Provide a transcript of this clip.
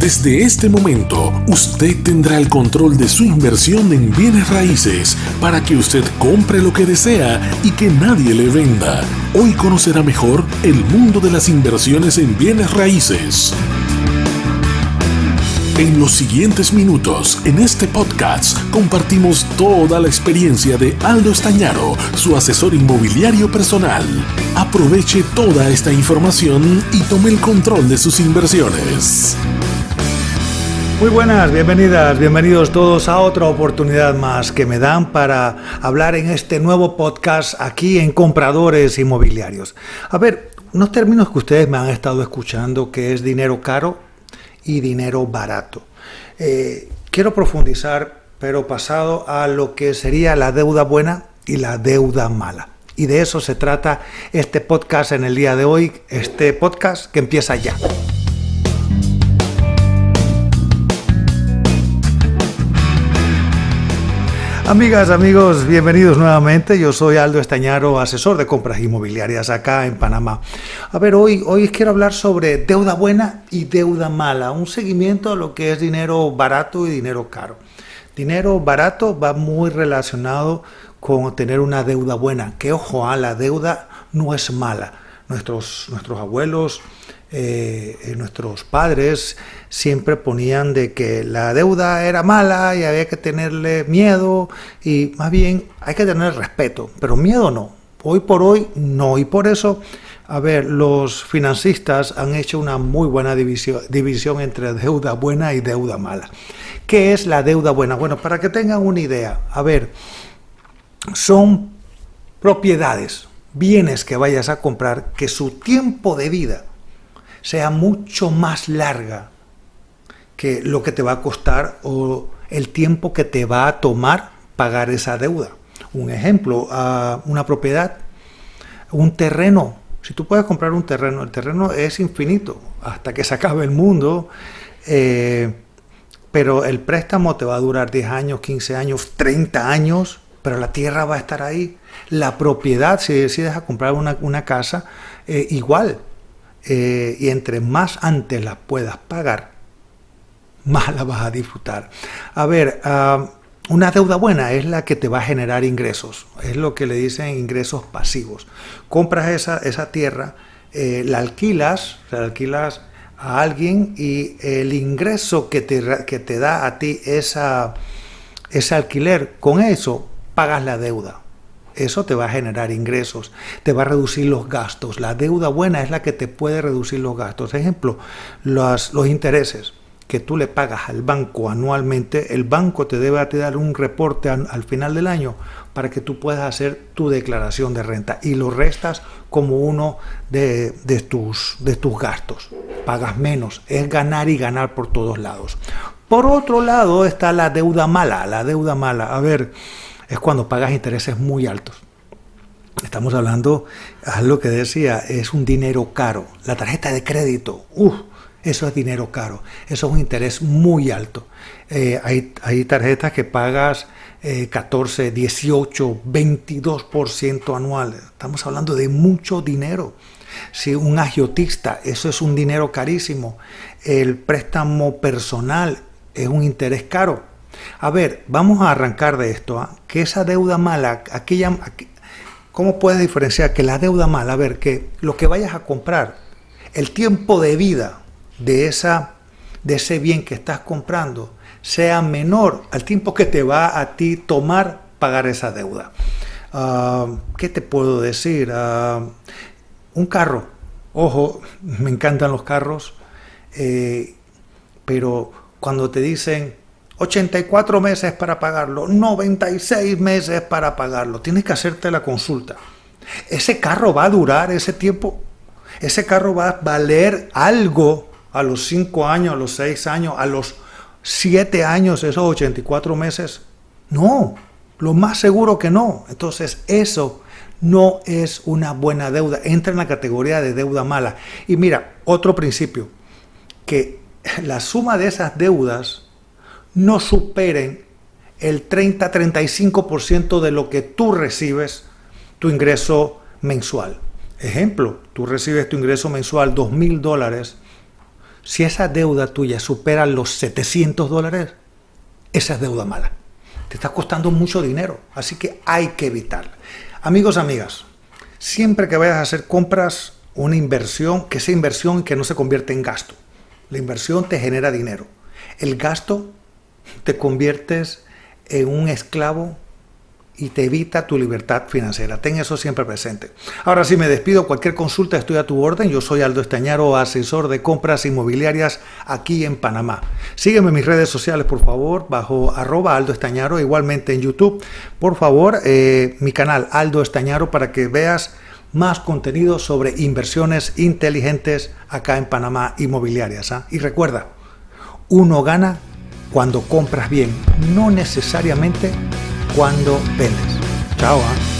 Desde este momento, usted tendrá el control de su inversión en bienes raíces para que usted compre lo que desea y que nadie le venda. Hoy conocerá mejor el mundo de las inversiones en bienes raíces. En los siguientes minutos, en este podcast, compartimos toda la experiencia de Aldo Estañaro, su asesor inmobiliario personal. Aproveche toda esta información y tome el control de sus inversiones. Muy buenas, bienvenidas, bienvenidos todos a otra oportunidad más que me dan para hablar en este nuevo podcast aquí en Compradores Inmobiliarios. A ver, unos términos que ustedes me han estado escuchando que es dinero caro y dinero barato. Eh, quiero profundizar, pero pasado a lo que sería la deuda buena y la deuda mala. Y de eso se trata este podcast en el día de hoy, este podcast que empieza ya. Amigas, amigos, bienvenidos nuevamente. Yo soy Aldo Estañaro, asesor de compras inmobiliarias acá en Panamá. A ver, hoy, hoy quiero hablar sobre deuda buena y deuda mala, un seguimiento a lo que es dinero barato y dinero caro. Dinero barato va muy relacionado con tener una deuda buena, que ojo, a ah, la deuda no es mala. Nuestros, nuestros abuelos, eh, eh, nuestros padres siempre ponían de que la deuda era mala y había que tenerle miedo y más bien hay que tener respeto, pero miedo no. Hoy por hoy no y por eso, a ver, los financistas han hecho una muy buena división, división entre deuda buena y deuda mala. ¿Qué es la deuda buena? Bueno, para que tengan una idea, a ver, son propiedades, bienes que vayas a comprar que su tiempo de vida sea mucho más larga que lo que te va a costar o el tiempo que te va a tomar pagar esa deuda. Un ejemplo, una propiedad, un terreno. Si tú puedes comprar un terreno, el terreno es infinito hasta que se acabe el mundo, eh, pero el préstamo te va a durar 10 años, 15 años, 30 años, pero la tierra va a estar ahí. La propiedad, si decides a comprar una, casa, eh, igual, eh, y entre más antes la puedas pagar, más la vas a disfrutar. A ver, una deuda buena es la que te va a generar ingresos, es lo que le dicen ingresos pasivos. Compras esa, esa tierra, eh, la alquilas, la alquilas a alguien y el ingreso que te, que te da a ti esa, ese alquiler, con eso pagas la deuda. Eso te va a generar ingresos, te va a reducir los gastos. La deuda buena es la que te puede reducir los gastos. Ejemplo, los, intereses que tú le pagas al banco anualmente, el banco te debe dar un reporte al, final del año para que tú puedas hacer tu declaración de renta y lo restas como uno de, de, tus, de tus gastos. Pagas menos, es ganar y ganar por todos lados. Por otro lado está la deuda mala, la deuda mala. A ver, es cuando pagas intereses muy altos. Estamos hablando, lo que decía, es un dinero caro. La tarjeta de crédito, uff, eso es dinero caro. Eso es un interés muy alto. Eh, hay, tarjetas que pagas 14, 18, 22% anual. Estamos hablando de mucho dinero. Si un agiotista, eso es un dinero carísimo. El préstamo personal es un interés caro. A ver, vamos a arrancar de esto, ¿ah? que esa deuda mala, aquella, ¿cómo puedes diferenciar que la deuda mala, a ver, que lo que vayas a comprar, el tiempo de vida de, esa, de ese bien que estás comprando sea menor al tiempo que te va a ti tomar pagar esa deuda? Ah, ¿Qué te puedo decir? Ah, un carro, ojo, me encantan los carros, eh, pero cuando te dicen 84 meses para pagarlo, 96 meses para pagarlo. Tienes que hacerte la consulta. Ese carro va a durar ese tiempo. Ese carro va a valer algo a los 5 años, a los 6 años, a los 7 años, esos 84 meses. No, lo más seguro que no. Entonces eso no es una buena deuda. Entra en la categoría de deuda mala. Y mira, otro principio, que la suma de esas deudas no superen el 30-35% de lo que tú recibes tu ingreso mensual. Ejemplo, tú recibes tu ingreso mensual dos mil dólares, Si esa deuda tuya supera los 700 dólares, esa es deuda mala. Te está costando mucho dinero, así que hay que evitarla. Amigos, amigas, siempre que vayas a hacer compras, una inversión, que sea inversión que no se convierte en gasto. La inversión te genera dinero. El gasto te conviertes en un esclavo y te evita tu libertad financiera. Ten eso siempre presente. Ahora sí me despido. Cualquier consulta estoy a tu orden. Yo soy Aldo Estañaro, asesor de compras inmobiliarias aquí en Panamá. Sígueme en mis redes sociales, por favor, bajo arroba Aldo Estañaro, igualmente en YouTube. Por favor, eh, mi canal Aldo Estañaro para que veas más contenido sobre inversiones inteligentes acá en Panamá inmobiliarias. ¿ah? Y recuerda, uno gana cuando compras bien, no necesariamente cuando vendes. Chao. ¿ah?